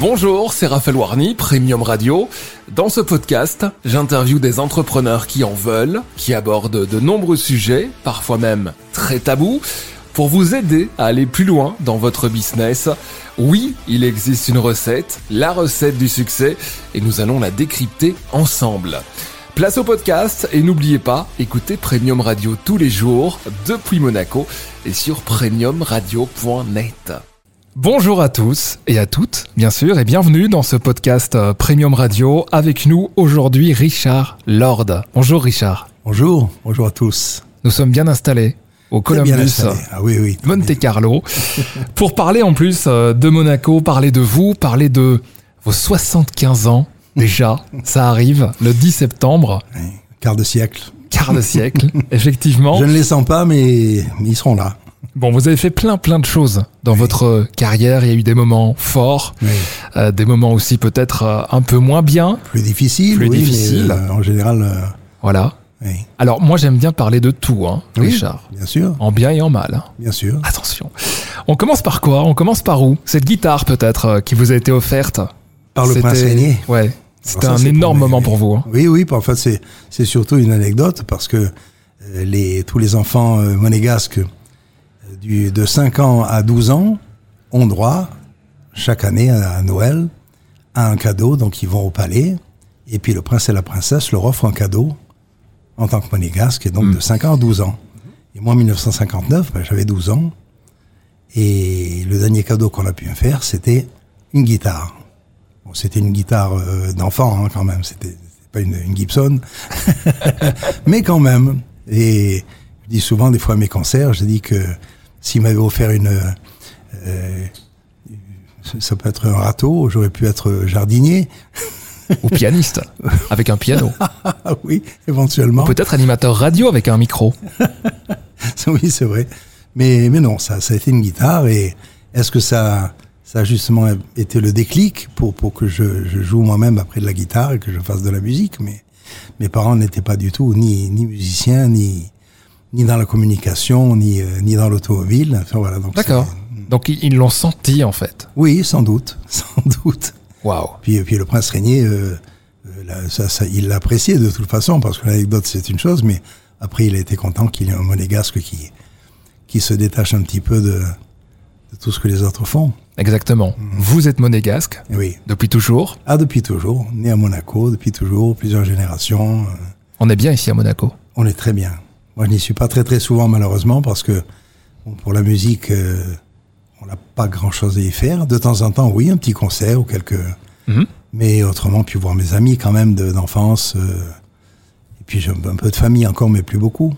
Bonjour, c'est Raphaël Warny, Premium Radio. Dans ce podcast, j'interviewe des entrepreneurs qui en veulent, qui abordent de nombreux sujets, parfois même très tabous, pour vous aider à aller plus loin dans votre business. Oui, il existe une recette, la recette du succès, et nous allons la décrypter ensemble. Place au podcast et n'oubliez pas, écoutez Premium Radio tous les jours depuis Monaco et sur premiumradio.net. Bonjour à tous et à toutes, bien sûr, et bienvenue dans ce podcast euh, Premium Radio. Avec nous aujourd'hui Richard Lord. Bonjour Richard. Bonjour, bonjour à tous. Nous sommes bien installés au Columbus ah, oui, oui, Monte Carlo pour parler en plus euh, de Monaco, parler de vous, parler de vos 75 ans déjà. Ça arrive le 10 septembre. quart de siècle. Quart de siècle, effectivement. Je ne les sens pas, mais ils seront là. Bon, vous avez fait plein plein de choses dans votre carrière. Il y a eu des moments forts, euh, des moments aussi peut-être euh, un peu moins bien, plus difficiles, plus difficiles. Euh, en général. Voilà. Alors moi j'aime bien parler de tout, hein, Richard. Bien sûr. En bien et en mal. Hein. Bien sûr. Attention. On commence par quoi? On commence par où? Cette guitare peut-être qui vous a été offerte? Par le prince Régnier. Ouais. C'était un énorme moment pour vous. Hein. Oui, oui. En fait, c'est c'est surtout une anecdote parce que les tous les enfants monégasques du, de 5 ans à 12 ans ont droit, chaque année à Noël, à un cadeau. Donc ils vont au palais. Et puis le prince et la princesse leur offrent un cadeau en tant que monégasque, et donc hmm. de 5 ans à 12 ans. Et moi, en 1959, ben, j'avais 12 ans. Et le dernier cadeau qu'on a pu me faire, c'était une guitare. Bon, c'était une guitare euh, d'enfant, hein, quand même. C'était pas une, une Gibson. Mais quand même. Et je dis souvent, des fois à mes concerts, je dis que s'il m'avait offert une, euh, ça peut être un râteau, j'aurais pu être jardinier. Ou pianiste, avec un piano. oui, éventuellement. Peut-être animateur radio avec un micro. oui, c'est vrai. Mais, mais non, ça, ça a été une guitare. Et est-ce que ça, ça a justement été le déclic pour, pour que je, je joue moi-même après de la guitare et que je fasse de la musique? Mais mes parents n'étaient pas du tout ni, ni musiciens, ni, ni dans la communication, ni, euh, ni dans l'automobile. Enfin, voilà, D'accord. Donc ils l'ont senti en fait. Oui, sans doute, sans doute. Waouh. Puis, puis le prince Régnier, euh, euh ça, ça, il l'appréciait de toute façon parce que l'anecdote c'est une chose, mais après il a été content qu'il y ait un monégasque qui qui se détache un petit peu de, de tout ce que les autres font. Exactement. Mhm. Vous êtes monégasque. Oui. Depuis toujours. Ah, depuis toujours. Né à Monaco, depuis toujours, plusieurs générations. On est bien ici à Monaco. On est très bien. Moi, je n'y suis pas très très souvent malheureusement parce que pour la musique, euh, on n'a pas grand-chose à y faire. De temps en temps, oui, un petit concert ou quelques. Mhm. Mais autrement, puis voir mes amis quand même d'enfance. Euh, et puis j'ai un peu de famille encore, mais plus beaucoup.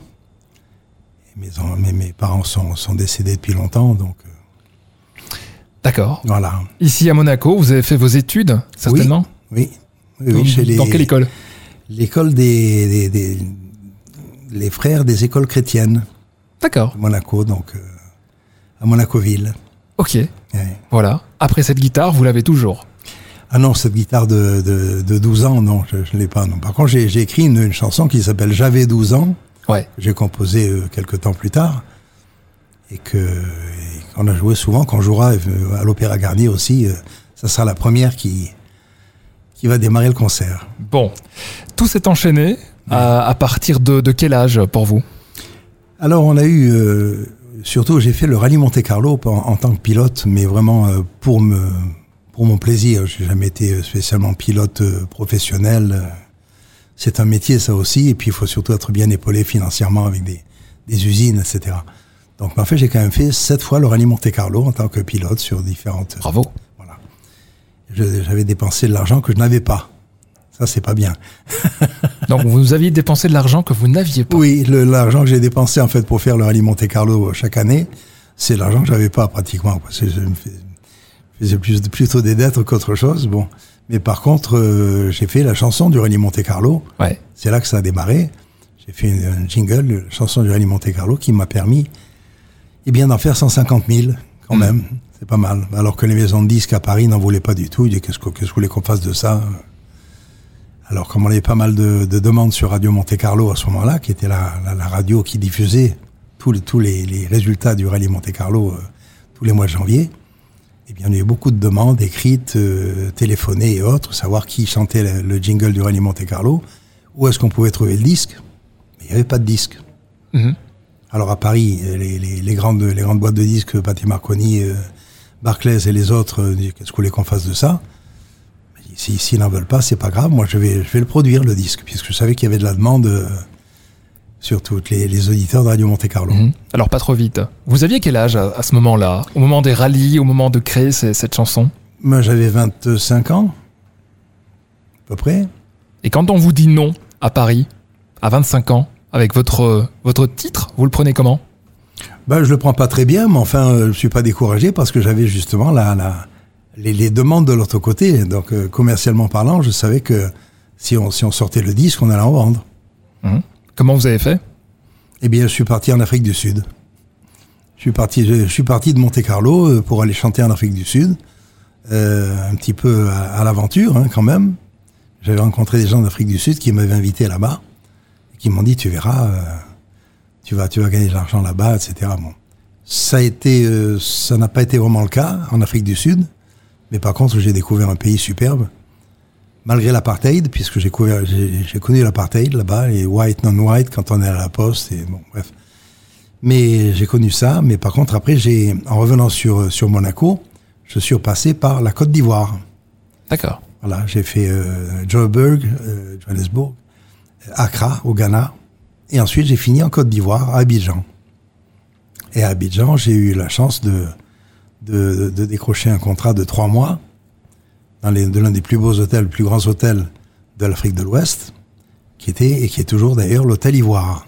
mes, mes, parents sont, sont, décédés depuis longtemps, donc. Euh, D'accord. Voilà. Ici à Monaco, vous avez fait vos études, certainement? Oui. oui. chez Dans quelle école? L'école des, des les frères des écoles chrétiennes. D'accord. Monaco, donc euh, à Monaco-Ville. Ok. Voilà. Après cette guitare, vous l'avez toujours Ah non, cette guitare de, de, 12 ans, non, je ne l'ai pas. Non. Par contre, j'ai écrit une, chanson qui s'appelle J'avais 12 ans. Ouais. J'ai composé euh, quelques temps plus tard. Et que qu'on a joué souvent, qu'on jouera euh, à l'Opéra Garnier aussi. ça sera la première qui, qui va démarrer le concert. Bon, tout s'est enchaîné. À, partir de, quel âge pour vous? Alors on a eu, euh, surtout j'ai fait le rallye Monte Carlo en, tant que pilote, mais vraiment euh, pour me, pour mon plaisir. J'ai jamais été spécialement pilote euh, professionnel. C'est un métier ça aussi, et puis il faut surtout être bien épaulé financièrement avec des, des usines, etc. Donc en fait j'ai quand même fait sept fois le rallye Monte Carlo en tant que pilote sur différentes. Bravo. Voilà. J'avais dépensé de l'argent que je n'avais pas. Ça, c'est pas bien. Donc, vous aviez dépensé de l'argent que vous n'aviez pas. Oui, l'argent que j'ai dépensé, en fait, pour faire le rallye Monte Carlo chaque année, c'est l'argent que j'avais pas, pratiquement. Parce que je faisais plus, plutôt des dettes qu'autre chose. Bon. Mais par contre, euh, j'ai fait la chanson du rallye Monte Carlo. Ouais. C'est là que ça a démarré. J'ai fait une, jingle, la chanson du rallye Monte Carlo, qui m'a permis, eh bien, d'en faire 150 000, quand hmm. même. C'est pas mal. Alors que les maisons de disques à Paris n'en voulaient pas du tout. Ils disaient, qu'est-ce que, qu'est-ce que vous voulez qu'on fasse de ça? Alors, comme on avait pas mal de, demandes sur Radio Monte Carlo à ce moment-là, qui était la, radio qui diffusait tous les, tous les, résultats du rallye Monte Carlo euh, tous les mois de janvier, eh bien, il y a eu beaucoup de demandes écrites, euh, téléphonées et autres, savoir qui chantait le, le jingle du Rallye Monte Carlo, où est-ce qu'on pouvait trouver le disque. Mais il n'y avait pas de disque. Mhm. Alors à Paris, les, les- les grandes, les grandes boîtes de disques, Patti Marconi, euh, Barclays et les autres, euh, qu'est-ce que vous voulez qu'on fasse de ça? Si- S'ils n'en veulent pas, c'est pas grave. Moi, je vais, je vais le produire, le disque, puisque je savais qu'il y avait de la demande euh, sur tous les, les auditeurs de Radio Monte Carlo. Mhm. Alors pas trop vite. Vous aviez quel âge à, à ce moment-là? Au moment des rallyes, au moment de créer ces- cette chanson? Moi, j'avais 25 ans, à peu près. Et quand on vous dit non à Paris, à 25 ans, avec votre, votre titre, vous le prenez comment? Ben, je le prends pas très bien, mais enfin, euh, je suis pas découragé parce que j'avais justement la, la, les, les demandes de l'autre côté. Donc, euh, commercialement parlant, je savais que si on, si on sortait le disque, on allait en vendre. Comment vous avez fait? Eh bien, je suis parti en Afrique du Sud. Je suis parti, je, je suis parti de Monte Carlo euh, pour aller chanter en Afrique du Sud, euh, un petit peu à, à l'aventure hein, quand même. J'avais rencontré des gens d'Afrique du Sud qui m'avaient invité là-bas, qui m'ont dit tu verras, euh, tu vas, tu vas gagner de l'argent là-bas, etc. Bon, ça a été, euh, ça n'a pas été vraiment le cas en Afrique du Sud, mais par contre j'ai découvert un pays superbe, malgré l'apartheid, puisque j'ai connu l'apartheid là-bas, les white non-white quand on est à la poste, et bon, bref. Mais j'ai connu ça, mais par contre après j'ai, en revenant sur sur Monaco, je suis repassé par la Côte d'Ivoire. D'accord. Voilà, j'ai fait euh, Johannesburg, euh, Johannesburg, Accra au Ghana, et ensuite j'ai fini en Côte d'Ivoire, à Abidjan. Et à Abidjan, j'ai eu la chance de, de, de décrocher un contrat de trois mois dans les, de l'un des plus beaux hôtels, plus grands hôtels de l'Afrique de l'Ouest, qui était et qui est toujours d'ailleurs l'hôtel Ivoire.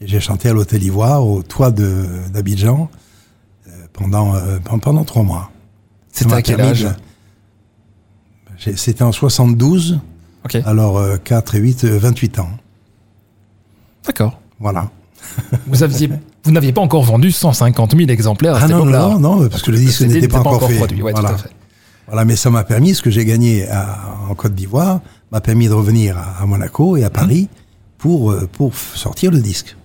Et j'ai chanté à l'hôtel Ivoire au toit de d'Abidjan euh, pendant euh, pendant trois mois. C'était à quel âge C'était en 72, Ok. alors euh, 4 et 8, euh, 28 ans. D'accord. Voilà. Vous aviez, vous n'aviez pas encore vendu 150 000 exemplaires à Ah cette non, non, non, non, parce que le disque n'était pas encore fait. produit. Ouais, voilà. tout à fait. voilà, mais ça m'a permis, ce que j'ai gagné à- en Côte d'Ivoire, m'a permis de revenir à, à Monaco et à Paris pour, euh, pour sortir le disque.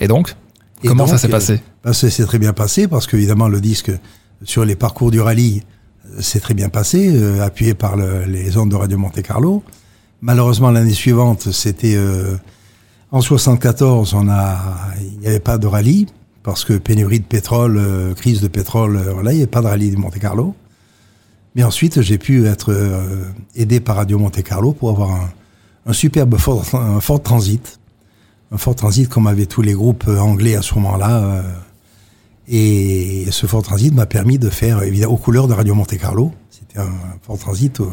Et donc, Et comment ça s'est euh, passé? ben, ça s'est très bien passé parce qu'évidemment le disque sur les parcours du rallye euh, s'est très bien passé, euh, appuyé par le- les ondes de Radio Monte Carlo. Malheureusement l'année suivante, c'était euh, en 74, on a, il n'y avait pas de rallye parce que pénurie de pétrole, euh, crise de pétrole, euh, voilà, il n'y avait pas de rallye de Monte Carlo. Mais ensuite, j'ai pu être euh, aidé par Radio Monte Carlo pour avoir un, superbe Ford, un Ford Transit un Ford Transit comme avaient tous les groupes anglais à ce moment-là. et ce Ford Transit m'a permis de faire, évidemment, aux couleurs de Radio Monte Carlo. C'était un Ford Transit au,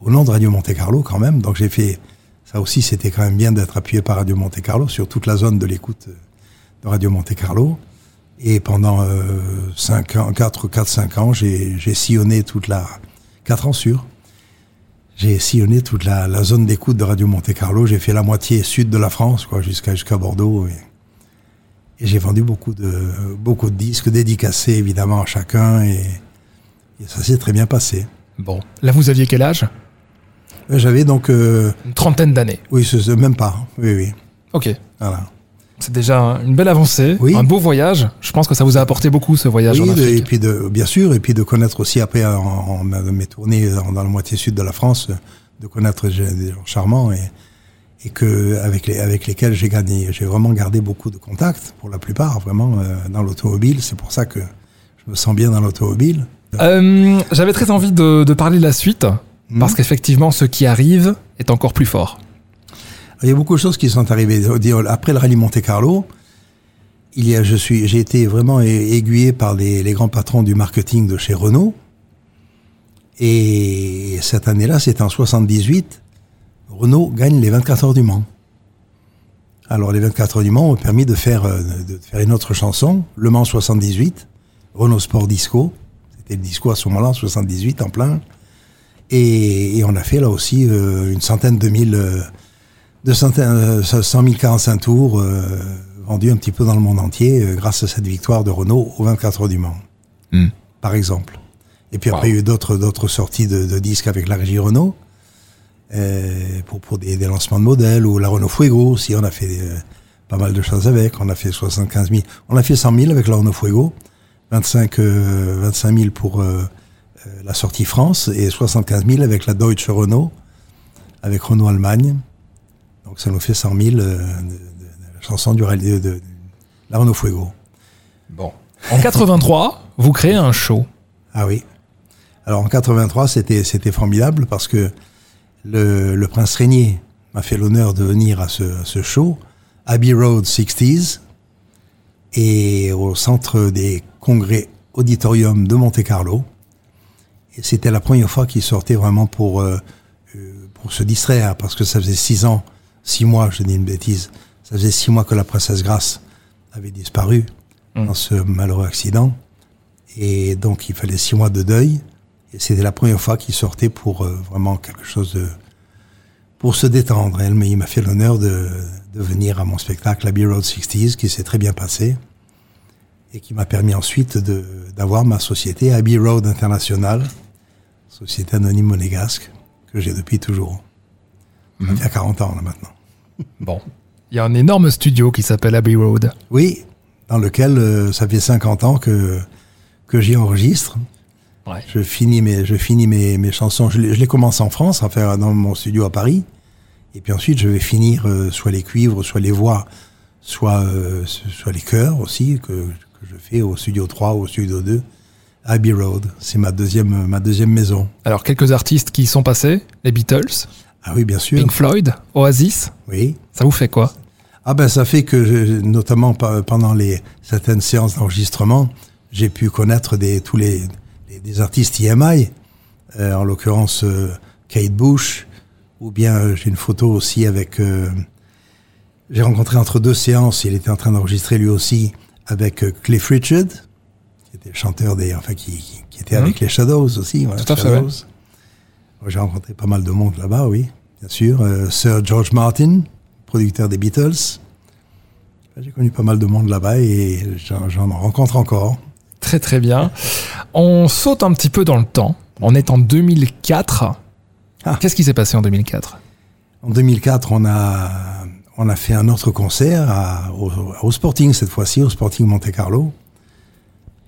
au nom de Radio Monte Carlo quand même. Donc j'ai fait, ça aussi c'était quand même bien d'être appuyé par Radio Monte Carlo sur toute la zone de l'écoute euh, de Radio Monte Carlo. Et pendant euh, 5 ans, 4, 4, 5 ans, j'ai sillonné toute la, 4 ans sûr, j'ai sillonné toute la, zone d'écoute de Radio Monte Carlo. J'ai fait la moitié sud de la France, quoi, jusqu'à jusqu'à Bordeaux. Et, j'ai vendu beaucoup de beaucoup de disques dédicacés évidemment à chacun. Et, ça s'est très bien passé. Bon, là vous aviez quel âge? J'avais donc, euh, Une trentaine d'années. oui, même pas. Oui, oui, Ok. voilà. C'est déjà une belle avancée, Oui. un beau voyage. Je pense que ça vous a apporté beaucoup ce voyage Oui, en de- Afrique. et puis de, bien sûr, et puis de connaître aussi après en, en- mes tournées dans, la moitié sud de la France, de connaître des gens charmants et, et que avec les avec lesquels j'ai gagné, j'ai vraiment gardé beaucoup de contacts pour la plupart, vraiment euh, dans l'automobile. C'est pour ça que je me sens bien dans l'automobile. Euh, J'avais très envie de, de parler de la suite, Mhm. parce qu'effectivement, ce qui arrive est encore plus fort. Il y a beaucoup de choses qui sont arrivées. Après le rallye Monte Carlo, il y a, je suis, j'ai été vraiment aiguillé par les, les grands patrons du marketing de chez Renault. Et cette année-là, c'était en 78, Renault gagne les 24 heures du Mans. Alors les 24 heures du Mans ont permis de faire, euh, de faire une autre chanson, Le Mans 78, Renault Sport Disco. C'était le disco à ce moment-là, en 78, en plein. Et, et on a fait là aussi euh, une centaine de mille... euh, de centaines, euh, 100 000 45 tours euh, vendus un petit peu dans le monde entier euh, grâce à cette victoire de Renault aux 24 heures du Mans, Hmm. par exemple. Et puis après, il y a eu d'autres, d'autres sorties de, de disques avec la régie Renault euh, pour, pour des, des lancements de modèles ou la Renault Fuego aussi. On a fait pas mal de choses avec. On a fait 75 000. On a fait 100 000 avec la Renault Fuego. 25, euh, 25 000 pour la sortie France et 75 000 avec la Deutsche Renault, avec Renault Allemagne. Donc ça nous fait 100 000 euh, de, de- de la chanson du rallye de, de- de la Renault Fuego. Bon. En 83, vous créez un show. Ah oui. Alors en 83, c'était c'était formidable parce que le, le prince Régnier m'a fait l'honneur de venir à ce, à ce show, Abbey Road 60s, et au centre des congrès auditorium de Monte Carlo. Et c'était la première fois qu'il sortait vraiment pour euh, euh, pour se distraire parce que ça faisait six ans, six mois, je dis une bêtise, ça faisait six mois que la princesse Grace avait disparu Mm. dans ce malheureux accident. Et donc, il fallait six mois de deuil. Et c'était la première fois qu'il sortait pour euh, vraiment quelque chose de... pour se détendre. Elle, mais il m'a fait l'honneur de, de venir à mon spectacle Abbey Road 60s, qui s'est très bien passé. Et qui m'a permis ensuite de, d'avoir ma société Abbey Road International, société anonyme monégasque, que j'ai depuis toujours. Ça fait 40 ans, là, maintenant. Bon. Il y a un énorme studio qui s'appelle Abbey Road. Oui, dans lequel euh, ça fait 50 ans que, que j'y enregistre. Ouais. Je finis mes, je finis mes, mes chansons. Je les, je les commence en France, à faire dans mon studio à Paris. Et puis ensuite, je vais finir euh, soit les cuivres, soit les voix, soit, euh, soit les chœurs aussi, que, que je fais au studio 3 ou au studio 2, à Abbey Road. C'est ma deuxième, ma deuxième maison. Alors, quelques artistes qui y sont passés. Les Beatles, Ah oui, bien sûr. Pink Floyd, Oasis. Oui. Ça vous fait quoi? Ah ben ça fait que je- notamment pendant les certaines séances d'enregistrement, j'ai pu connaître des tous les, les- des artistes EMI, euh, en l'occurrence euh, Kate Bush, ou bien euh, j'ai une photo aussi avec j'ai rencontré entre deux séances, il était en train d'enregistrer lui aussi avec Cliff Richard, qui était le chanteur des enfin qui, qui, qui était Mhm. avec les Shadows aussi, voilà, Tout à fait, Shadows. Ouais, J'ai rencontré pas mal de monde là-bas, oui, bien sûr. Euh, Sir George Martin, producteur des Beatles. J'ai connu pas mal de monde là-bas et j'en rencontre encore. Très très bien. On saute un petit peu dans le temps. On est en 2004. Ah. Qu'est-ce qui s'est passé en 2004 En 2004, on a, on a fait un autre concert à- au, au Sporting, cette fois-ci, au Sporting Monte Carlo.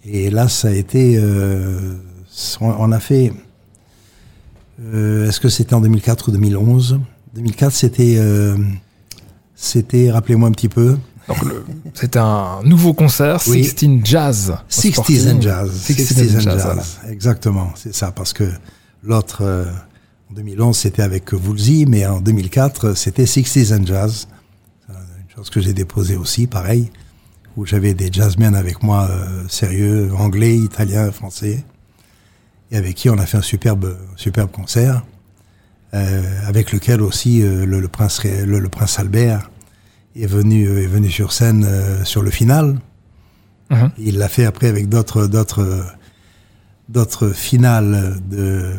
Et là, ça a été... euh, on, a fait... euh, Est-ce que c'était en 2004 ou 2011 2004, c'était... euh, c'était, rappelez-moi un petit peu, C'était un nouveau concert, Oui. 16 Jazz. au 60s Sporting. and Jazz. 60s and Jazz, voilà. Exactement, c'est ça. Parce que l'autre, en 2011, c'était avec Woolsey, mais en 2004, c'était 60s and Jazz. Une chose que j'ai déposée aussi, pareil, où j'avais des jazzmen avec moi euh, sérieux, anglais, italien, français, et avec qui on a fait un superbe, superbe concert, euh, avec lequel aussi euh, le, le prince, le, le prince Albert est venu, est venu sur scène sur le final. Mhm. Il l'a fait après avec d'autres d'autres d'autres finales de, de,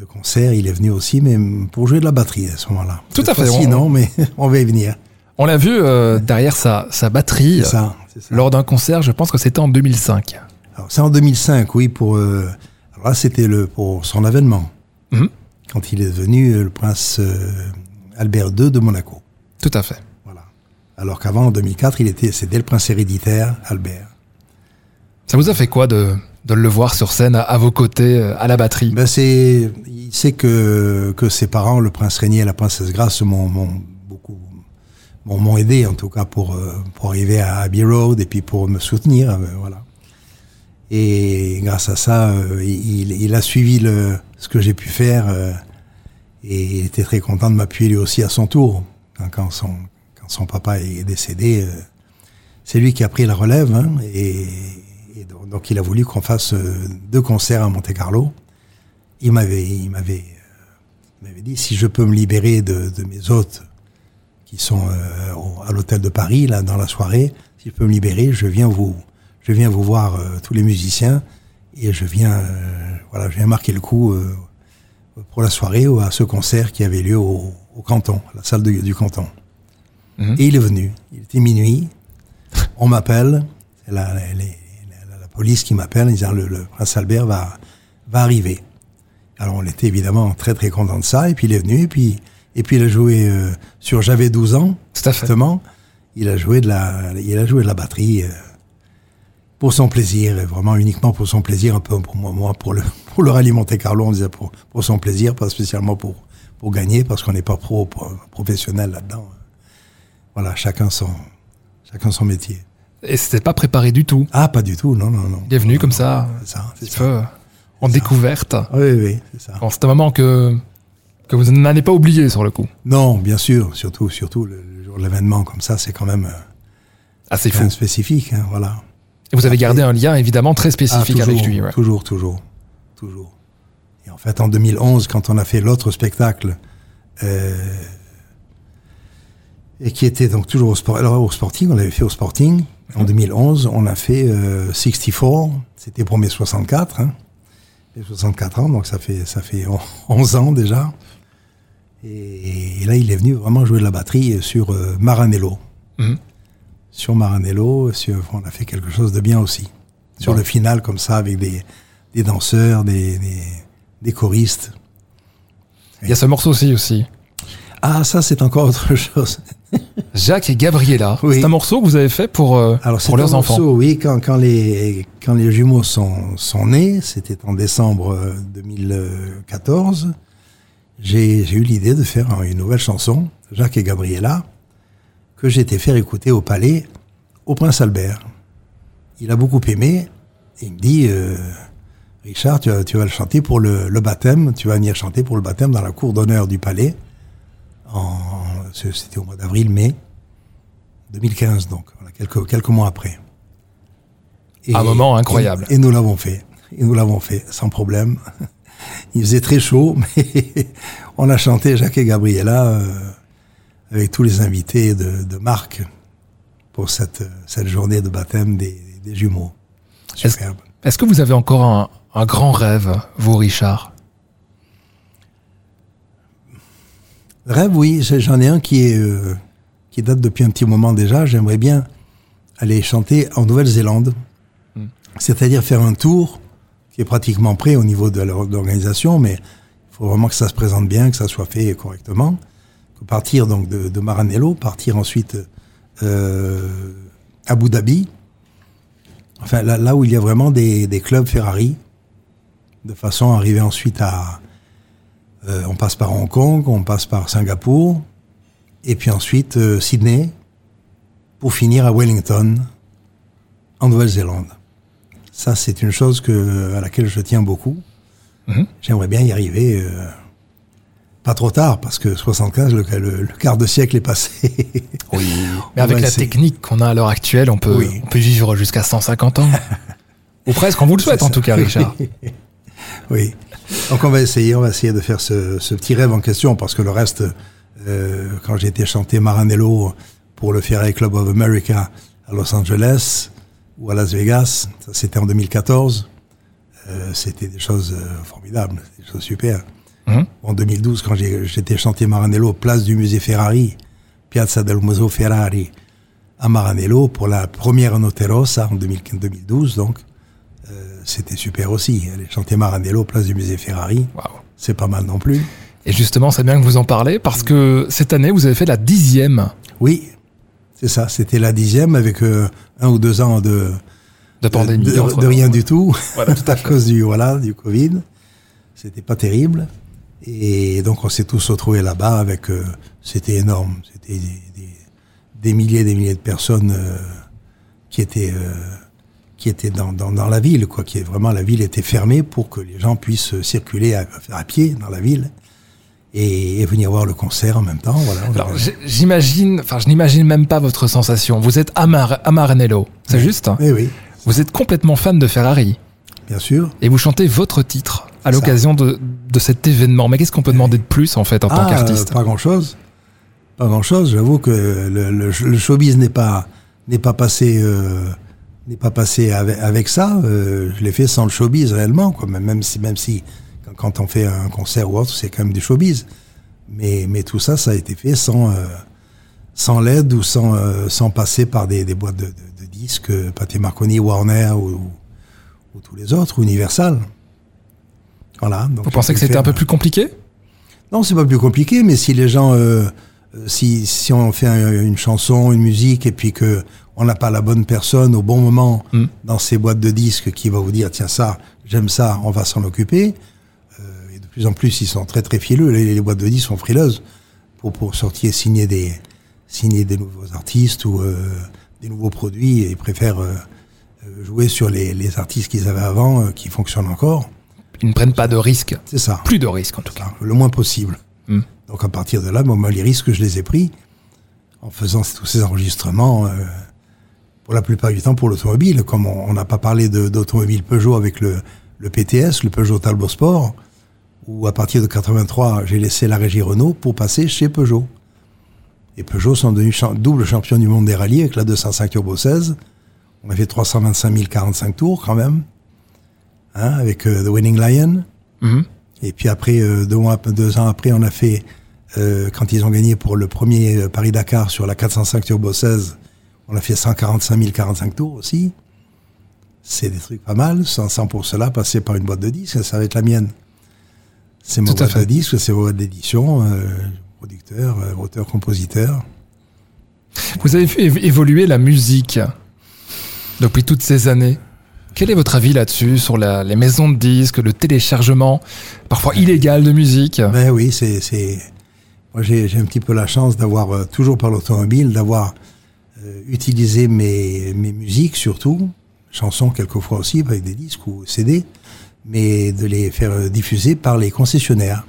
de concerts. Il est venu aussi, mais pour jouer de la batterie à ce moment-là. Tout à fait, Si on- non, mais on va y venir. On l'a vu euh, derrière sa, sa batterie ça. ça. lors d'un concert, je pense que c'était en 2005. Alors, c'est en 2005, oui, pour. euh, alors là, c'était le pour son avènement Mhm. quand il est devenu euh, le prince euh, Albert II de Monaco. Tout à fait. Voilà. Alors qu'avant, en 2004, il était c'était le prince héréditaire Albert. Ça vous a fait quoi de, de le voir sur scène à, à vos côtés, à la batterie? Ben c'est, il sait que que ses parents, le prince Régnier et la princesse Grace, m'ont m'ont m'ont aidé en tout cas pour euh, pour arriver à Abbey Road et puis pour me soutenir, euh, voilà. Et grâce à ça, euh, il, a suivi le ce que j'ai pu faire et il était très content de m'appuyer lui aussi à son tour quand, quand son quand son papa est décédé. c'est lui qui a pris la relève hein, et, donc, il a voulu qu'on fasse deux concerts à Monte Carlo. Il m'avait il m'avait m'avait dit si je peux me libérer de mes hôtes qui sont euh, au- à l'hôtel de Paris là dans la soirée, si je peux me libérer, je viens vous je viens vous voir euh, tous les musiciens et je viens euh, voilà je viens marquer le coup pour la soirée ou à ce concert qui avait lieu au, au canton, à la salle de- du canton. Mhm. Et il est venu. Il était minuit. On m'appelle. C'est la, la, la- la- la police qui m'appelle en disant le, le prince Albert va, va arriver. Alors on était évidemment très très content de ça. Et puis il est venu. Et puis, et puis il a joué euh, sur J'avais 12 ans, justement. Il a joué de la, il a joué de la batterie. euh, pour son plaisir, et vraiment uniquement pour son plaisir, un peu pour moi, moi pour le pour le rallye Monte Carlo, on disait pour pour son plaisir, pas spécialement pour pour gagner, parce qu'on n'est pas pro, pro- professionnel là-dedans. Voilà, chacun son chacun son métier. Et c'était pas préparé du tout. Ah, pas du tout, non, non, non. Il est venu Non, comme non, ça, C'est ça, ça. peu en découverte. Oui, oui, c'est ça. Bon, c'est un moment que, que vous n'allez pas oublier sur le coup. Non, bien sûr, surtout, surtout le, le jour de l'événement comme ça, c'est quand même euh, Ah, c'est quand fou. spécifique, hein, voilà. Et vous avez gardé un lien évidemment très Ah, spécifique toujours, avec lui. ouais. Toujours, toujours, toujours. Et en fait, en 2011, quand on a fait l'autre spectacle, euh, et qui était donc toujours au, sport, alors, au Sporting, on l'avait fait au Sporting. En 2011, on a fait euh, 64, c'était pour mes 64, hein, mes 64 ans, donc ça fait, ça fait 11 ans déjà. Et, et là, il est venu vraiment jouer de la batterie sur euh, Maranello. Mhm. Sur Maranello, sur, on a fait quelque chose de bien aussi. Sur le final, comme ça, avec des, des danseurs, des, des, des choristes. Il y a ce morceau aussi aussi. Ah, ça, c'est encore autre chose. Jacques et Gabriella. Oui. C'est un morceau que vous avez fait pour, euh, Alors, c'est pour leurs un enfants. morceau, oui, quand, quand, les, quand les jumeaux sont, sont nés, c'était en décembre euh, 2014, j'ai eu l'idée de faire un- une nouvelle chanson, Jacques et Gabriella, que j'ai été faire écouter au palais au Prince Albert. Il a beaucoup aimé, et il me dit, euh, Richard, tu vas, tu vas le chanter pour le, le baptême, tu vas venir chanter pour le baptême dans la cour d'honneur du palais. C'était au mois d'avril-mai 2015, donc, voilà, quelques, quelques mois après. Et- Un moment incroyable. Et, et nous l'avons fait. Et nous l'avons fait, sans problème. Il faisait très chaud, mais on a chanté Jacques et Gabriella euh, avec tous les invités de, de Marc pour cette, cette journée de baptême des, des jumeaux. Est-ce- Superbe. Est-ce que vous avez encore un, un grand rêve, vous Richard? Rêve, oui, j'en ai un qui est euh, qui date depuis un petit moment déjà. J'aimerais bien aller chanter en Nouvelle-Zélande, Hmm. c'est-à-dire faire un tour qui est pratiquement prêt au niveau de l'or- de l'organisation, mais il faut vraiment que ça se présente bien, que ça soit fait correctement. Partir donc de, Maranello, partir ensuite euh, à Abu Dhabi, enfin là, où il y a vraiment des, des clubs Ferrari, de façon à arriver ensuite à euh, on passe par Hong Kong, on passe par Singapour, et puis ensuite euh, Sydney, pour finir à Wellington, en Nouvelle-Zélande. Ça, c'est une chose que, à laquelle je tiens beaucoup. Mhm. J'aimerais bien y arriver, euh, pas trop tard, parce que 75, le, le- le quart de siècle est passé. Oui. Mais avec la technique qu'on a à l'heure actuelle, on peut, Oui. on peut vivre jusqu'à 150 ans. Ou presque, on vous le souhaite en tout cas, Richard. Oui. Donc on va essayer, on va essayer de faire ce, ce petit rêve en question parce que le reste, euh, quand j'ai été chanter Maranello pour le Ferry Club of America à Los Angeles ou à Las Vegas, ça c'était en 2014, euh, c'était des choses euh, formidables, des choses super. Mhm. En 2012, quand j'étais chanté Maranello, place du musée Ferrari, Piazza del Museo Ferrari, à Maranello pour la première Notte Rossa en 2000 2012, donc euh, c'était super aussi. Aller chanter Maranello, place du musée Ferrari, c'est pas mal non plus. Et justement, c'est bien que vous en parlez parce que cette année, vous avez fait la dixième Oui, c'est ça. C'était la dixième avec euh, un ou deux ans de, de pandémie. de, de- entre- de rien du tout Voilà, tout à cause du voilà du Covid. C'était pas terrible. Et donc on s'est tous retrouvés là-bas avec. euh, c'était énorme. C'était des, des, des milliers, des milliers de personnes euh, qui étaient qui étaient dans, dans, dans la ville, quoi. Qui est vraiment la ville était fermée pour que les gens puissent circuler à, à pied dans la ville et, et venir voir le concert en même temps. Voilà. Alors, j'imagine, enfin, je n'imagine même pas votre sensation. Vous êtes à, Mar- à Maranello, c'est juste hein Oui, oui, Vous êtes complètement fan de Ferrari bien sûr. et vous chantez votre titre à l'occasion de, de cet événement. Mais qu'est-ce qu'on peut demander de plus en fait en tant Ah, qu'artiste Pas grand-chose. Pas grand-chose. J'avoue que le, le, le showbiz n'est pas n'est pas passé euh, n'est pas passé avec, avec ça. Euh, je l'ai fait sans le showbiz réellement, quoi. Même si même si quand, on fait un concert ou autre, c'est quand même du showbiz. Mais mais tout ça, ça a été fait sans euh, sans l'aide ou sans euh, sans passer par des, des boîtes de, de, de disques, euh, Pathé Marconi, Warner ou, ou tous les autres, Universal. Voilà. donc Vous pensez que c'était un peu plus compliqué? Non, c'est pas plus compliqué, mais si les gens euh, si, si on fait un- une chanson, une musique, et puis que on n'a pas la bonne personne au bon moment Mm. dans ces boîtes de disques qui va vous dire tiens ça, j'aime ça, on va s'en occuper. Plus en plus, ils sont très très frileux. Les, les boîtes de disques sont frileuses pour pour sortir, signer des signer des nouveaux artistes ou euh, des nouveaux produits. Et ils préfèrent euh, euh, jouer sur les, les artistes qu'ils avaient avant, euh, qui fonctionnent encore. Ils ne prennent pas de risques. C'est ça. Plus de risques en tout cas. Le moins possible. Mm. Donc à partir de là, bon, moi, les risques, je les ai pris en faisant tous ces enregistrements, pour la plupart du temps pour l'automobile. Comme on n'a pas parlé d'automobile Peugeot avec le, le PTS, le Peugeot Talbot Sport, où à partir de 83, j'ai laissé la régie Renault pour passer chez Peugeot. Et Peugeot sont devenus double champion du monde des rallyes avec la 205 Turbo 16. On a fait 325 045 tours quand même, hein, avec euh, The Winning Lion. Mhm. Et puis après, euh, deux, mois, deux ans après, on a fait, euh, quand ils ont gagné pour le premier Paris-Dakar sur la 405 Turbo 16, on a fait 145 045 tours aussi. C'est des trucs pas mal, sans, sans pour cela passer par une boîte de disques, ça va être la mienne. C'est ma boîte de disques, c'est ma boîte d'édition, euh, producteur, euh, auteur, compositeur. Vous avez vu év- évoluer la musique depuis toutes ces années. Quel est votre avis là-dessus sur la- les maisons de disques, le téléchargement, parfois illégal de musique? Ben oui, c'est, c'est, moi j'ai, j'ai un petit peu la chance d'avoir, euh, toujours par l'automobile, d'avoir euh, utilisé mes, mes musiques surtout, chansons quelquefois aussi avec des disques ou CD, mais de les faire diffuser par les concessionnaires.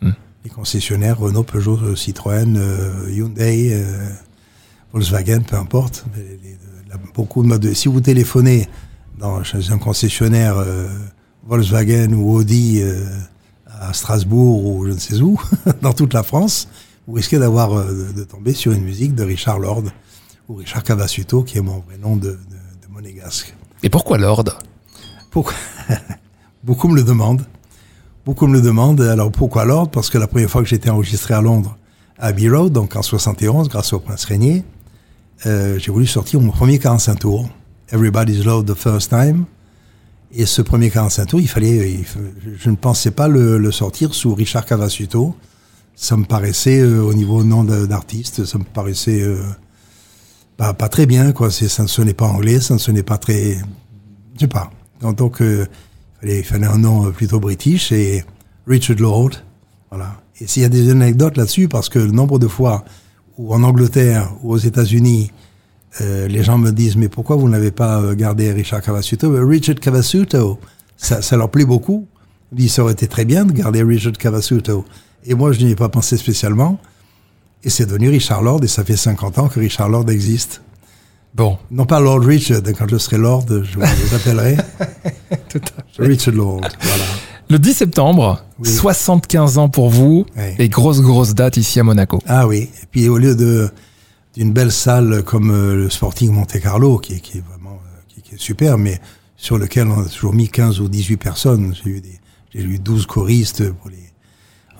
Hmm. Les concessionnaires Renault, Peugeot, euh, Citroën, euh, Hyundai, euh, Volkswagen, peu importe. Les- les- la- beaucoup de. Si vous téléphonez dans, chez un concessionnaire euh, Volkswagen ou Audi à Strasbourg ou je ne sais où, dans toute la France, vous risquez d'avoir de, de tomber sur une musique de Richard Lord ou Richard Cavasuto, qui est mon vrai nom de, de, de monégasque. Et pourquoi Lord? Pourquoi? Beaucoup me le demandent. Beaucoup me le demandent. Alors pourquoi Lord Parce que la première fois que j'étais enregistré à Londres, à Abbey Road, donc en 71, grâce au Prince Régnier, euh, j'ai voulu sortir mon premier 45 tours, Everybody's Lord the First Time. Et ce premier 45 tours, il fallait, je ne pensais pas le, sortir sous Richard Cavasuto. Ça me paraissait, euh, au niveau nom d'artiste, ça me paraissait euh, pas, très bien, quoi. Ça ne sonnait pas anglais, ça ne sonnait pas très, je sais pas. Donc, donc il, fallait, il un nom euh, plutôt british et Richard Lord, voilà. Et s'il y a des anecdotes là-dessus, parce que le nombre de fois où en Angleterre ou aux États-Unis, euh, les gens me disent mais pourquoi vous n'avez pas euh, gardé Richard Cavasuto? Ben, Richard Cavasuto, ça, leur plaît beaucoup. Disent ça aurait été très bien de garder Richard Cavasuto. Et moi je n'y ai pas pensé spécialement. Et c'est devenu Richard Lord et ça fait 50 ans que Richard Lord existe. Bon, Non pas Lord Richard, quand je serai Lord, je vous appellerai tout à fait. Richard Lord. Voilà. Le 10 septembre, Oui. 75 ans pour vous, Ouais. et grosse grosse date ici à Monaco. Ah oui. Et puis au lieu de d'une belle salle comme euh, le Sporting Monte Carlo, qui est, qui est vraiment euh, qui, qui est super, mais sur lequel on a toujours mis 15 ou 18 personnes. J'ai eu des j'ai eu 12 choristes pour les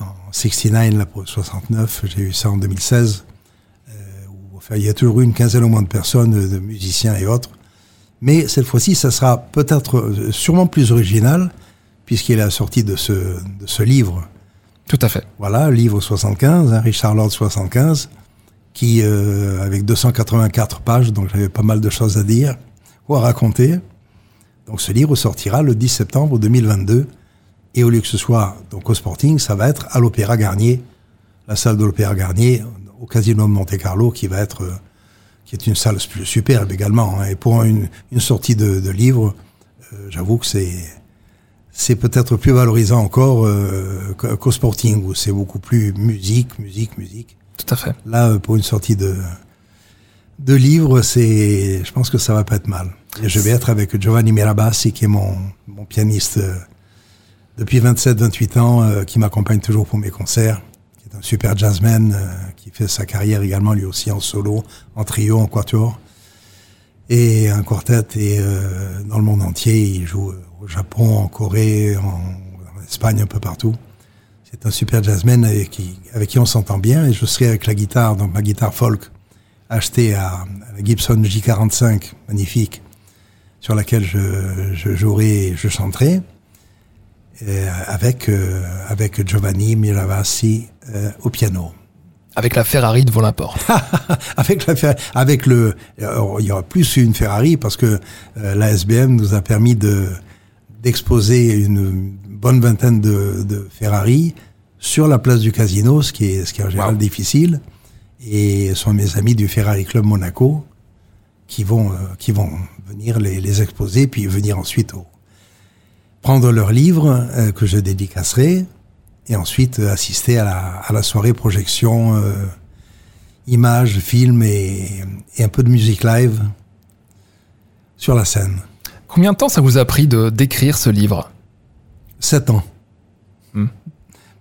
en 69 là pour 69. J'ai eu ça en 2016. Enfin, il y a toujours eu une quinzaine au moins de personnes, de musiciens et autres. Mais cette fois-ci, ça sera peut-être euh, sûrement plus original, puisqu'il est la sortie de ce, de ce livre Tout à fait. voilà, livre 75, hein, Richard Lord 75, qui, euh, avec 284 pages, donc j'avais pas mal de choses à dire ou à raconter. Donc ce livre sortira le 10 septembre 2022. Et au lieu que ce soit donc au Sporting, ça va être à l'Opéra Garnier, la salle de l'Opéra Garnier, au Casino de Monte Carlo, qui va être, euh, qui est une salle su- superbe également. hein. Et pour une, une sortie de, de livre, euh, j'avoue que c'est c'est peut-être plus valorisant encore euh, qu'au Sporting, où c'est beaucoup plus musique, musique, musique. Tout à fait. Là, pour une sortie de, de livre, c'est, je pense que ça va pas être mal. Et je vais être avec Giovanni Mirabassi, qui est mon, mon pianiste euh, depuis 27-28 ans, euh, qui m'accompagne toujours pour mes concerts, un super jazzman, euh, qui fait sa carrière également lui aussi en solo, en trio, en quatuor, et un quartet, et euh, dans le monde entier, il joue euh, au Japon, en Corée, en, Espagne, un peu partout. C'est un super jazzman avec qui, on s'entend bien, et je serai avec la guitare, donc ma guitare folk, achetée à, la Gibson J45, magnifique, sur laquelle je, jouerai et je chanterai, avec, euh, avec Giovanni Miravasi euh, au piano. Avec la Ferrari devant la porte. avec la avec le, il y aura plus une Ferrari parce que euh, la SBM nous a permis de d'exposer une bonne vingtaine de, de Ferrari sur la place du casino, ce qui est ce qui est en général Wow. difficile. Et ce sont mes amis du Ferrari Club Monaco qui vont euh, qui vont venir les, les exposer puis venir ensuite au, prendre leurs livres euh, que je dédicacerai et ensuite euh, assister à la, à la soirée projection euh, images, films et, et un peu de musique live sur la scène. Combien de temps ça vous a pris de d'écrire ce livre? Sept ans. Hmm.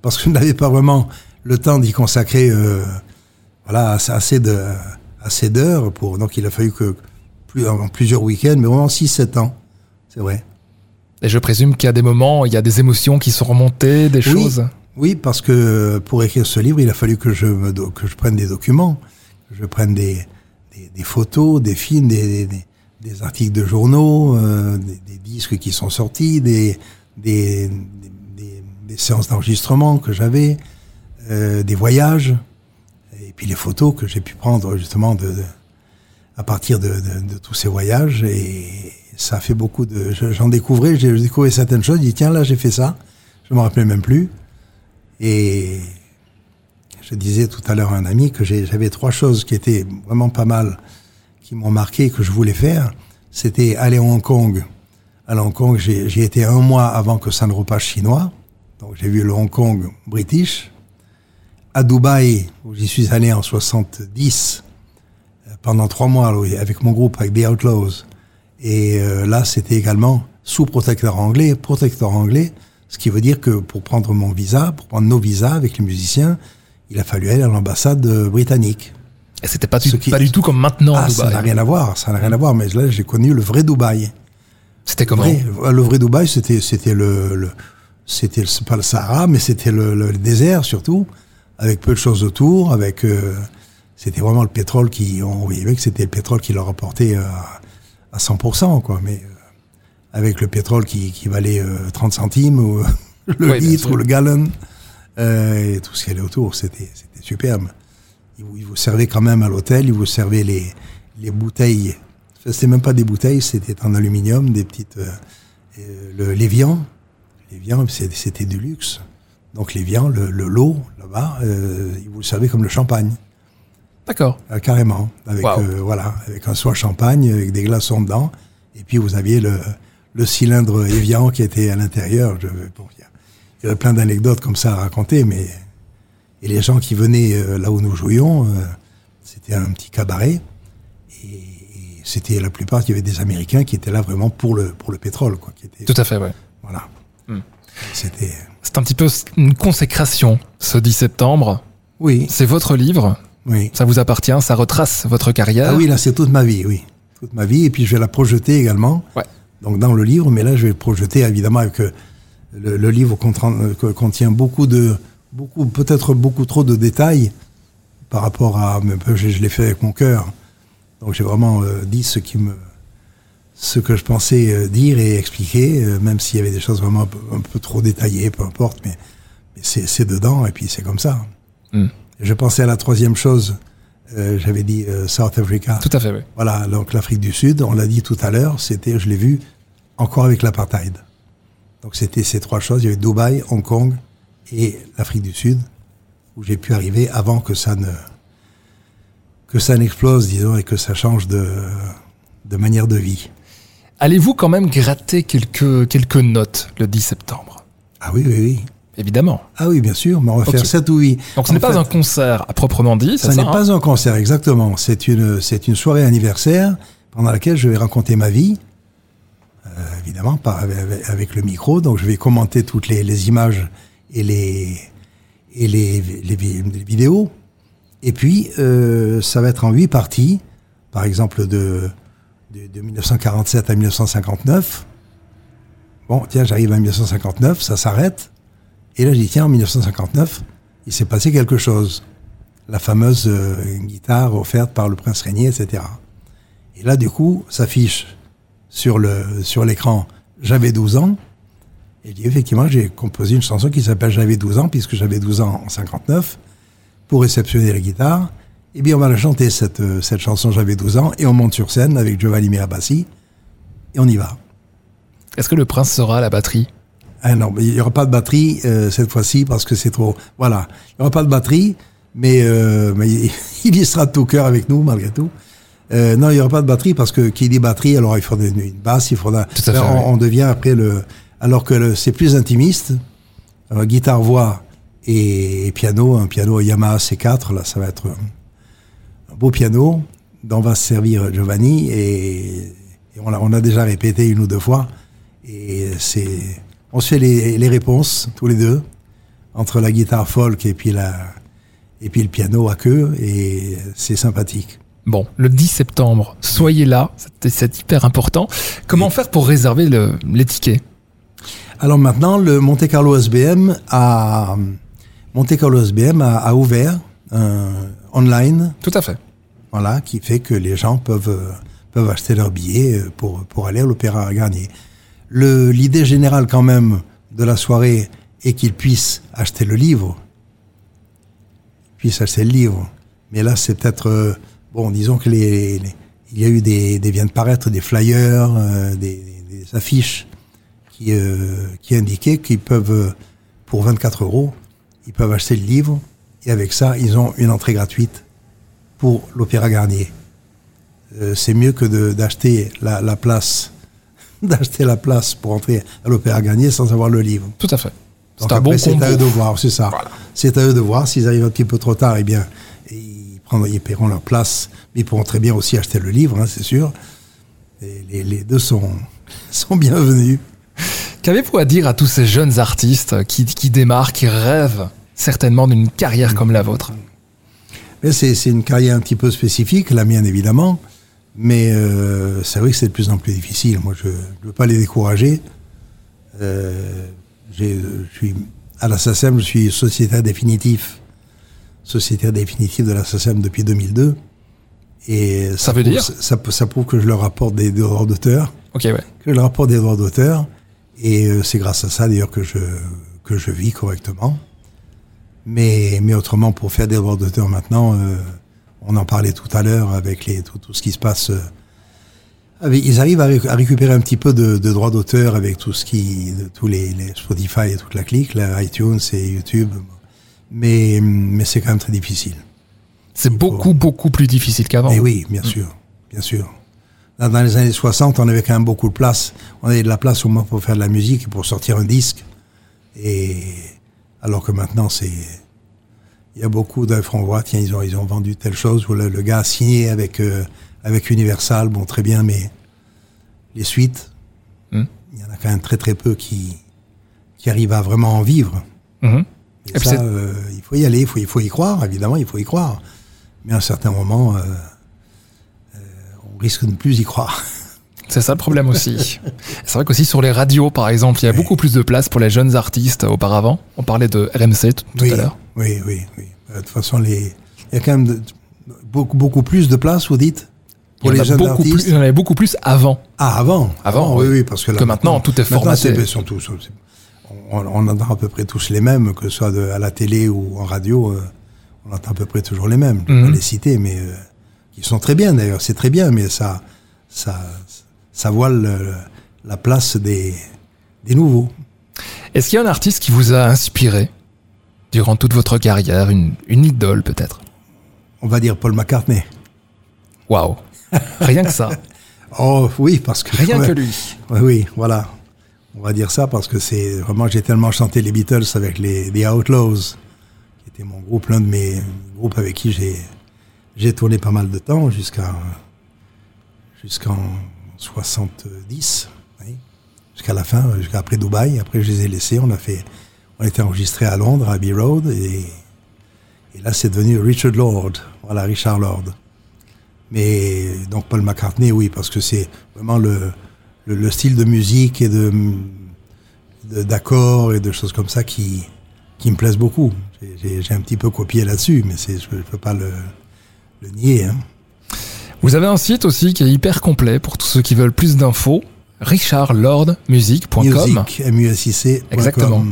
Parce que je n'avais pas vraiment le temps d'y consacrer euh, voilà, assez- de assez d'heures pour donc il a fallu que plus, en plusieurs week-ends, mais vraiment 6-7 ans. C'est vrai. Et je présume qu'il y a des moments, il y a des émotions qui sont remontées, des Oui. choses. Oui, parce que pour écrire ce livre, il a fallu que je me do- que je prenne des documents, que je prenne des, des, des photos, des films, des, des, articles de journaux, euh, des, disques qui sont sortis, des, des, des, des- des séances d'enregistrement que j'avais, euh, des voyages, et puis les photos que j'ai pu prendre justement de, de- à partir de, de, de tous ces voyages. Et ça fait beaucoup de... je- J'en découvrais, j'ai découvert certaines choses, je dis tiens là j'ai fait ça, je me rappelais même plus. Et je disais tout à l'heure à un ami que j'avais trois choses qui étaient vraiment pas mal, qui m'ont marqué, que je voulais faire. C'était aller à Hong Kong. À Hong Kong, j'y étais un mois avant que ça ne repasse chinois. Donc j'ai vu le Hong Kong british. À Dubaï, où j'y suis allé en 70, euh, pendant trois mois oui, avec mon groupe, avec The Outlaws. Et euh, là, c'était également sous protecteur anglais, protecteur anglais, ce qui veut dire que pour prendre mon visa, pour prendre nos visas avec les musiciens, il a fallu aller à l'ambassade euh, britannique. Et c'était pas, du- qui- pas du tout comme maintenant ah, ça Dubaï. n'a rien à voir, ça n'a rien à voir. Mais là, j'ai connu le vrai Dubaï. C'était comment Vrai, le vrai Dubaï, c'était c'était le, le c'était pas le Sahara, mais c'était le, le désert surtout, avec peu de choses autour, avec euh, c'était vraiment le pétrole qui on voyait que c'était le pétrole qui leur apportait euh, à 100%, quoi. Mais euh, avec le pétrole qui, qui valait euh, 30 centimes ou le Oui, litre ou le gallon euh, et tout ce qui allait autour, c'était c'était superbe. Ils vous, servaient quand même à l'hôtel, ils vous servaient les les bouteilles. C'était même pas des bouteilles, c'était en aluminium, des petites euh, euh, le l'évian. L'évian, c'est- c'était du luxe. Donc l'évian, le, le lot là-bas, euh, ils vous le servaient comme le champagne. D'accord. Euh, carrément, avec Wow. euh, voilà, avec un soin champagne, avec des glaçons dedans, et puis vous aviez le, le cylindre Evian qui était à l'intérieur. Je- bon, il y a- il y avait plein d'anecdotes comme ça à raconter, mais et les gens qui venaient euh, là où nous jouions, c'était un petit cabaret, et, et c'était la plupart, il y avait des Américains qui étaient là vraiment pour le pour le pétrole, quoi, qui étaient Tout à fait, ouais. voilà. Hmm. C'était C'est un petit peu une consécration, ce 10 septembre. oui, C'est votre livre, oui. ça vous appartient, ça retrace votre carrière. Ah oui, là, c'est toute ma vie, oui. Toute ma vie. Et puis, je vais la projeter également. Ouais. Donc, dans le livre. Mais là, je vais le projeter, évidemment, avec euh, le, le livre contient, euh, co- contient beaucoup de, beaucoup, peut-être beaucoup trop de détails par rapport à, je, je l'ai fait avec mon cœur. Donc, j'ai vraiment euh, dit ce qui me, ce que je pensais euh, dire et expliquer, euh, même s'il y avait des choses vraiment un peu, un peu trop détaillées, peu importe, mais, mais c'est, c'est dedans et puis c'est comme ça. Hmm. Je pensais à la troisième chose. Euh, j'avais dit euh, South Africa. Tout à fait, oui. Voilà, donc l'Afrique du Sud, on l'a dit tout à l'heure, c'était, je l'ai vu, encore avec l'apartheid. Donc c'était ces trois choses, il y avait Dubaï, Hong Kong et l'Afrique du Sud, où j'ai pu arriver avant que ça ne que ça n'explose, disons, et que ça change de, de manière de vie. Allez-vous quand même gratter quelques, quelques notes le 10 septembre? Ah oui, oui, oui. Évidemment. Ah oui, bien sûr, mais on va faire 7 ou 8. Donc ce n'est pas un concert à proprement dit, c'est Ça ça, n'est hein pas un concert, exactement. C'est une, c'est une soirée anniversaire pendant laquelle je vais raconter ma vie. Euh, évidemment, avec, le micro. Donc, je vais commenter toutes les, les images et les, et les, les, vi- les vidéos. Et puis, euh, ça va être en huit parties. Par exemple, de, de, de 1947 à 1959. Bon, tiens, j'arrive à 1959, ça s'arrête. Et là, je dis, tiens, en 1959, il s'est passé quelque chose la fameuse euh, guitare offerte par le prince Régnier, etc. Et là, du coup, s'affiche sur le sur l'écran J'avais 12 ans. Et dis, effectivement, j'ai composé une chanson qui s'appelle J'avais 12 ans, puisque j'avais 12 ans en 59, pour réceptionner la guitare. Eh bien, on va la chanter, cette, euh, cette chanson, j'avais 12 ans, et on monte sur scène avec Giovanni Mirabassi, et on y va. Est-ce que le prince sera à la batterie? Ah non, mais il n'y aura pas de batterie euh, cette fois-ci parce que c'est trop. Voilà, il n'y aura pas de batterie, mais, euh, mais il, y sera de tout cœur avec nous malgré tout. Euh, non, il n'y aura pas de batterie parce que qui dit batterie, alors il faudra une, une basse, il faudra. Tout à fait, on, oui. on devient après le. Alors que c'est plus intimiste, guitare voix et, et piano, un piano Yamaha C4, là ça va être un, un beau piano dont va se servir Giovanni et, et on, a, on a déjà répété une ou deux fois et c'est on se fait les, les réponses tous les deux entre la guitare folk et puis la et puis le piano à queue et c'est sympathique. Bon, le 10 septembre, soyez là, c'est- hyper important. Comment faire pour réserver le- les tickets? Alors maintenant, le Monte Carlo SBM a Monte Carlo SBM a, a ouvert un online, Tout à fait. voilà, qui fait que les gens peuvent euh, peuvent acheter leurs billets euh, pour pour aller à l'Opéra Garnier. L'idée générale quand même de la soirée est qu'ils puissent acheter le livre, puissent acheter le livre. Mais là, c'est peut-être euh, bon, disons que les, il y a eu des, des viennent de paraître des flyers, euh, des, affiches qui, euh, qui indiquaient qu'ils peuvent, pour 24 euros, ils peuvent acheter le livre et avec ça, ils ont une entrée gratuite pour l'Opéra Garnier. C'est mieux que d'acheter la place, d'acheter la place pour entrer à l'Opéra Garnier sans avoir le livre. Tout à fait. C'est un bon c'est à eux de voir, c'est ça. Voilà. C'est à eux de voir. S'ils arrivent un petit peu trop tard, eh bien, ils, prendront, ils paieront leur place. Mais ils pourront très bien aussi acheter le livre, hein, c'est sûr. Et les, les deux sont, sont bienvenus. Qu'avez-vous à dire à tous ces jeunes artistes qui, qui démarrent, qui rêvent certainement d'une carrière comme la vôtre? C'est une carrière un petit peu spécifique, la mienne évidemment. Mais euh, c'est vrai que c'est de plus en plus difficile. Moi, je ne veux pas les décourager. Euh, j'ai- je suis à la SACEM, je suis sociétaire définitif, sociétaire définitif de la SACEM depuis 2002. Et Ça veut prouve- dire ça, ça prouve que je leur apporte des droits d'auteur, Ok, ouais. que je leur apporte des droits d'auteur. Et euh, c'est grâce à ça d'ailleurs que je, que je vis correctement. Mais, mais autrement, pour faire des droits d'auteur maintenant, euh, on en parlait tout à l'heure avec les, tout, tout ce qui se passe. euh, avec- ils arrivent à, réc- à récupérer un petit peu de, de droits d'auteur avec tout ce qui, de, tous les, les Spotify et toute la clique, là, iTunes et YouTube. Mais, mais c'est quand même très difficile. C'est beaucoup, beaucoup plus difficile qu'avant. Et oui, bien sûr, bien sûr. Dans, dans les années 60, on avait quand même beaucoup de place. On avait de la place au moins pour faire de la musique et pour sortir un disque. Et alors que maintenant, c'est il y a beaucoup d'œuvres. On voit, tiens, ils ont ils ont vendu telle chose ou le, le gars a signé avec euh, avec Universal. Bon, très bien, mais les suites, Hmm. il y en a quand même très très peu qui qui arrivent à vraiment en vivre. Et, Et puis ça, euh, il faut y aller, il faut, il faut y croire, évidemment, il faut y croire. Mais à un certain moment, euh, euh, on risque de ne plus y croire. C'est ça le problème aussi. C'est vrai qu'aussi sur les radios, par exemple, il y a beaucoup plus de place pour les jeunes artistes auparavant. On parlait de RMC tout, tout oui, à l'heure. oui, oui, oui. Euh, De toute façon, les... il y a quand même de- beaucoup, beaucoup plus de place, vous dites, pour il, y en les a jeunes beaucoup plus, artistes. il y en avait beaucoup plus avant. Ah, avant, Avant, oui, oui. oui, parce que, là, Que maintenant, tout est Maintenant, formaté. sont tous, on, on entend à peu près tous les mêmes, que ce soit de- à la télé ou en radio, euh, on entend à peu près toujours les mêmes. Je ne vais pas les citer, mais euh, qui sont très bien d'ailleurs, c'est très bien, mais ça, ça, ça voile le- la place des, des nouveaux. Est-ce qu'il y a un artiste qui vous a inspiré durant toute votre carrière, une, une idole peut-être? On va dire Paul McCartney. Waouh Rien que ça. Oh oui, parce que Rien que lui. Oui, oui, voilà. On va dire ça parce que c'est vraiment j'ai tellement chanté les Beatles avec les, les Outlaws, qui était mon groupe, l'un de mes groupes avec qui j'ai j'ai tourné pas mal de temps jusqu'à jusqu'en 70, oui, jusqu'à la fin, jusqu'à après Dubaï. Après je les ai laissés, on a fait, on était enregistré à Londres, à Abbey Road, et, là c'est devenu Richard Lord, voilà Richard Lord. Mais donc Paul McCartney, oui, parce que c'est vraiment le, le, le style de musique et de d'accords et de choses comme ça qui qui me plaisent beaucoup. J'ai- un petit peu copié là-dessus, mais je je peux pas le, le nier. Hein. Vous avez un site aussi qui est hyper complet pour tous ceux qui veulent plus d'infos. richardlordmusic.com Music, M-U-S-I-C. Exactement.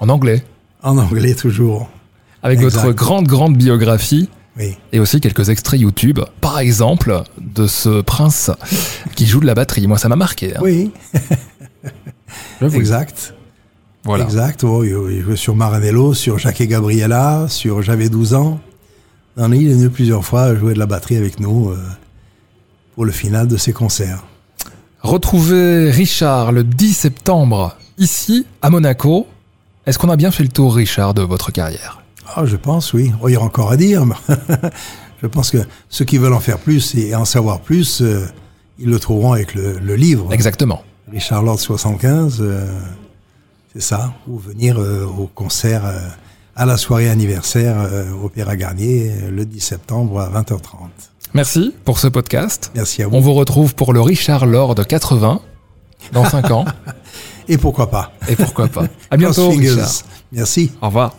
en anglais. En anglais toujours. avec Exact. votre grande, grande biographie Oui. et aussi quelques extraits YouTube. Par exemple, de ce prince qui joue de la batterie. Moi, ça m'a marqué. hein. Oui, exact. Voilà. Exact. Oh, il- jouait sur Maranello, sur Jacques et Gabriella, sur J'avais 12 ans. Non, il est venu plusieurs fois jouer de la batterie avec nous euh, pour le final de ses concerts. Retrouvez Richard le 10 septembre ici à Monaco. Est-ce qu'on a bien fait le tour, Richard, de votre carrière? Ah, je pense, oui. Oh, il y aura encore à dire. je pense que ceux qui veulent en faire plus et en savoir plus, euh, ils le trouveront avec le, le livre. Exactement. Richard Lord 75, euh, c'est ça. Ou venir euh, au concert, à la soirée anniversaire Opéra Garnier le 10 septembre à 20h30. Merci pour ce podcast. Merci à vous. On vous retrouve pour le Richard Lord 80 dans 5 ans. Et pourquoi pas Et pourquoi pas À bientôt. Richard. Merci. Au revoir.